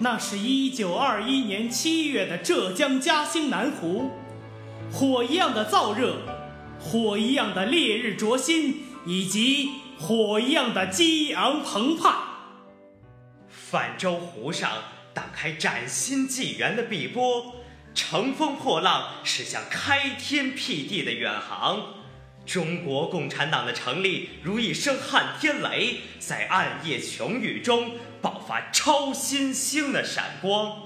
那是一九二一年七月的浙江嘉兴南湖，火一样的燥热，火一样的烈日灼心，以及火一样的激昂澎湃。泛舟湖上荡开崭新纪元的碧波，乘风破浪驶向开天辟地的远航。中国共产党的成立如一声撼天雷，在暗夜穷宇中爆发超新星的闪光。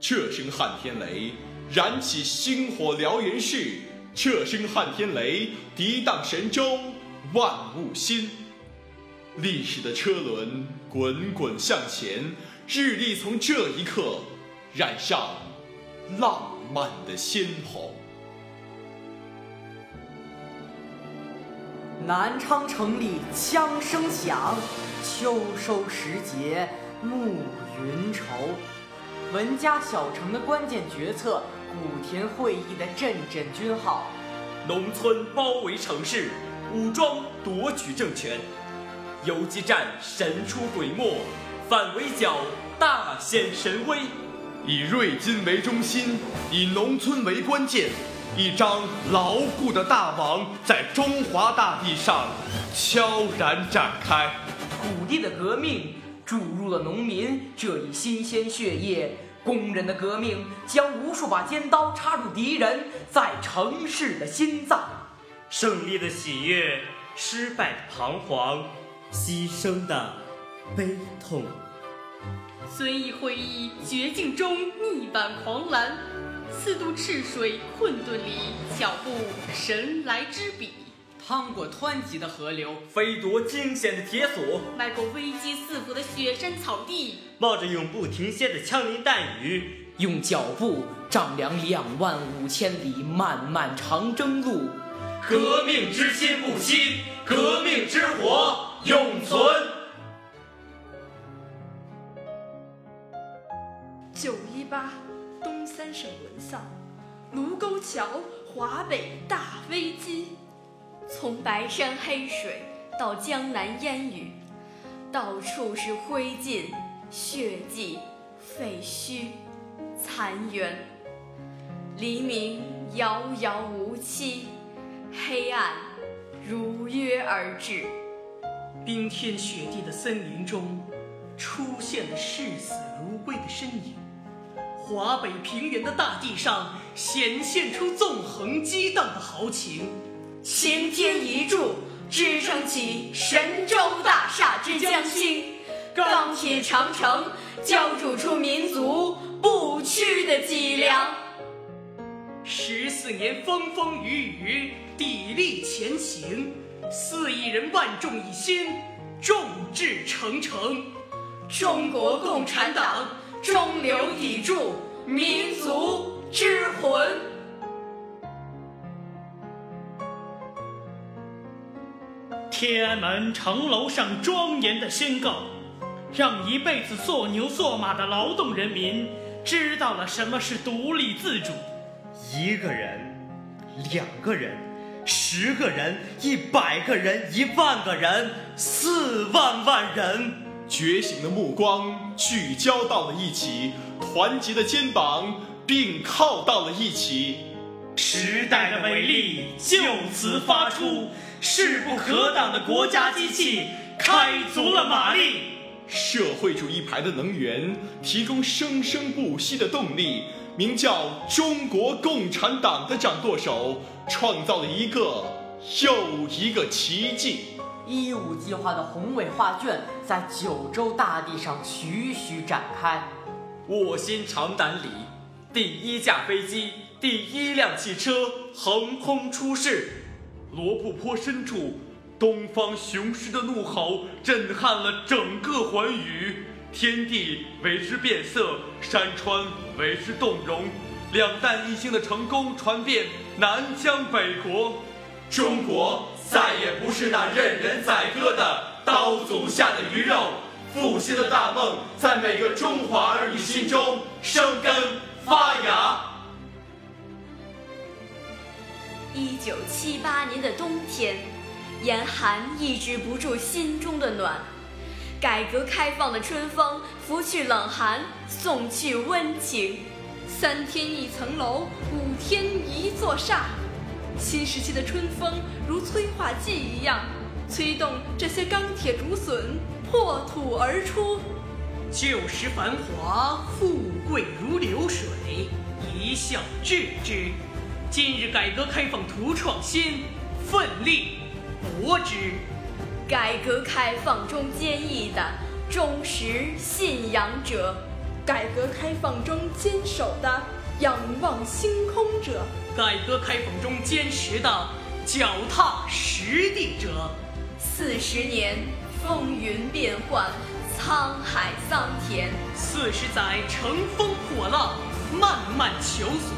这声撼天雷燃起星火燎原式，这声撼天雷涤荡神州，万物兴。历史的车轮滚滚向前，日历从这一刻染上浪漫的鲜红。南昌城里枪声响，秋收时节暮云愁。文家小城的关键决策，古田会议的阵阵军号。农村包围城市，武装夺取政权。游击战神出鬼没，反围剿大显神威。以瑞金为中心，以农村为关键。一张牢固的大网在中华大地上悄然展开。土地的革命注入了农民这一新鲜血液，工人的革命将无数把尖刀插入敌人在城市的心脏。胜利的喜悦，失败的彷徨，牺牲的悲痛。遵义会议绝境中逆版狂澜。四渡赤水困顿里，脚步神来之笔；趟过湍急的河流，飞夺惊险的铁索；迈过危机四伏的雪山草地，冒着永不停歇的枪林弹雨，用脚步丈量两万五千里漫漫长征路。革命之心不息，革命之火永存。九一八。东三省沦丧，卢沟桥华北大危机。从白山黑水到江南烟雨，到处是灰烬、血迹、废墟、残垣。黎明遥遥无期，黑暗如约而至。冰天雪地的森林中，出现了视死如归的身影。华北平原的大地上显现出纵横激荡的豪情，擎天一柱支撑起神州大厦之将倾，钢铁长城浇筑出民族不屈的脊梁。十四年风风雨雨砥砺前行，四亿人万众一心，众志成城。中国共产党。中流砥柱，民族之魂。天安门城楼上庄严的宣告，让一辈子做牛做马的劳动人民知道了什么是独立自主。一个人，两个人，十个人，一百个人，一万个人，四万万人。觉醒的目光聚焦到了一起，团结的肩膀并靠到了一起，时代的伟力就此发出，势不可挡的国家机器开足了马力。社会主义牌的能源提供生生不息的动力，名叫中国共产党的掌舵手创造了一个又一个奇迹。一五计划的宏伟画卷在九州大地上徐徐展开。卧薪尝胆里，第一架飞机、第一辆汽车横空出世。罗布泊深处。东方雄狮的怒吼震撼了整个寰宇，天地为之变色，山川为之动容。两弹一星的成功传遍南疆北国，中国再也不是那任人宰割的刀俎下的鱼肉。复兴的大梦在每个中华儿女心中生根发芽。一九七八年的冬天。严寒抑制不住心中的暖，改革开放的春风拂去冷寒，送去温情。三天一层楼，五天一座厦。新时期的春风如催化剂一样，催动这些钢铁竹笋破土而出。旧时繁华，富贵如流水，一笑置之。今日改革开放图创新，奋力。搏之，改革开放中坚毅的忠实信仰者，改革开放中坚守的仰望星空者，改革开放中坚持的脚踏实地者。四十年风云变幻，沧海桑田；四十载乘风破浪，漫漫求索。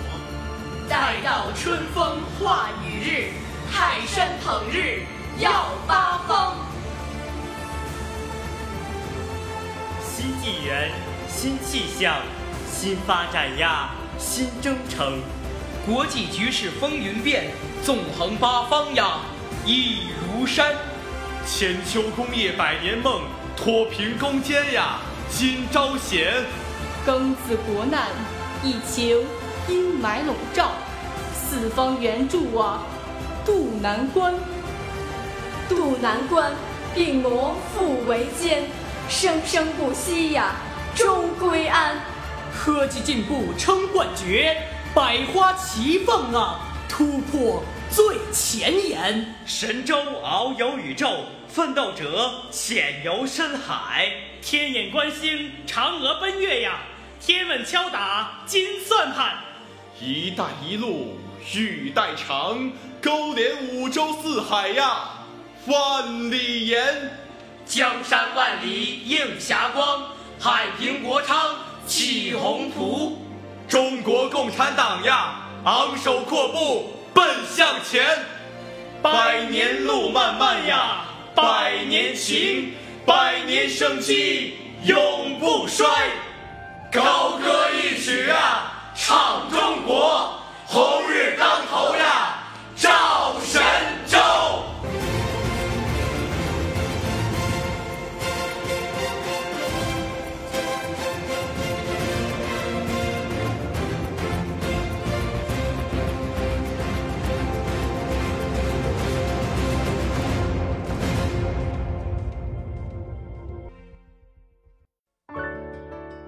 待到春风化雨日，泰山捧日。耀八方，新纪元，新气象，新发展呀，新征程。国际局势风云变，纵横八方呀，一如山。千秋功业百年梦，脱贫攻坚呀，今朝显。庚子国难，疫情阴霾笼罩，四方援助啊，渡难关。渡难关，病魔复围歼，生生不息呀，终归安。科技进步称冠绝，百花齐放啊，突破最前沿。神州遨游宇宙，奋斗者潜游深海。天眼观星，嫦娥奔月呀，天问敲打金算盘。一带一路，玉带长，勾连五洲四海呀。万里岩，江山万里映霞光；海平国昌起宏图。中国共产党呀，昂首阔步奔向前。百年路漫漫呀，百年情，百年生机永不衰。高歌一曲啊，唱中国，红日当头呀，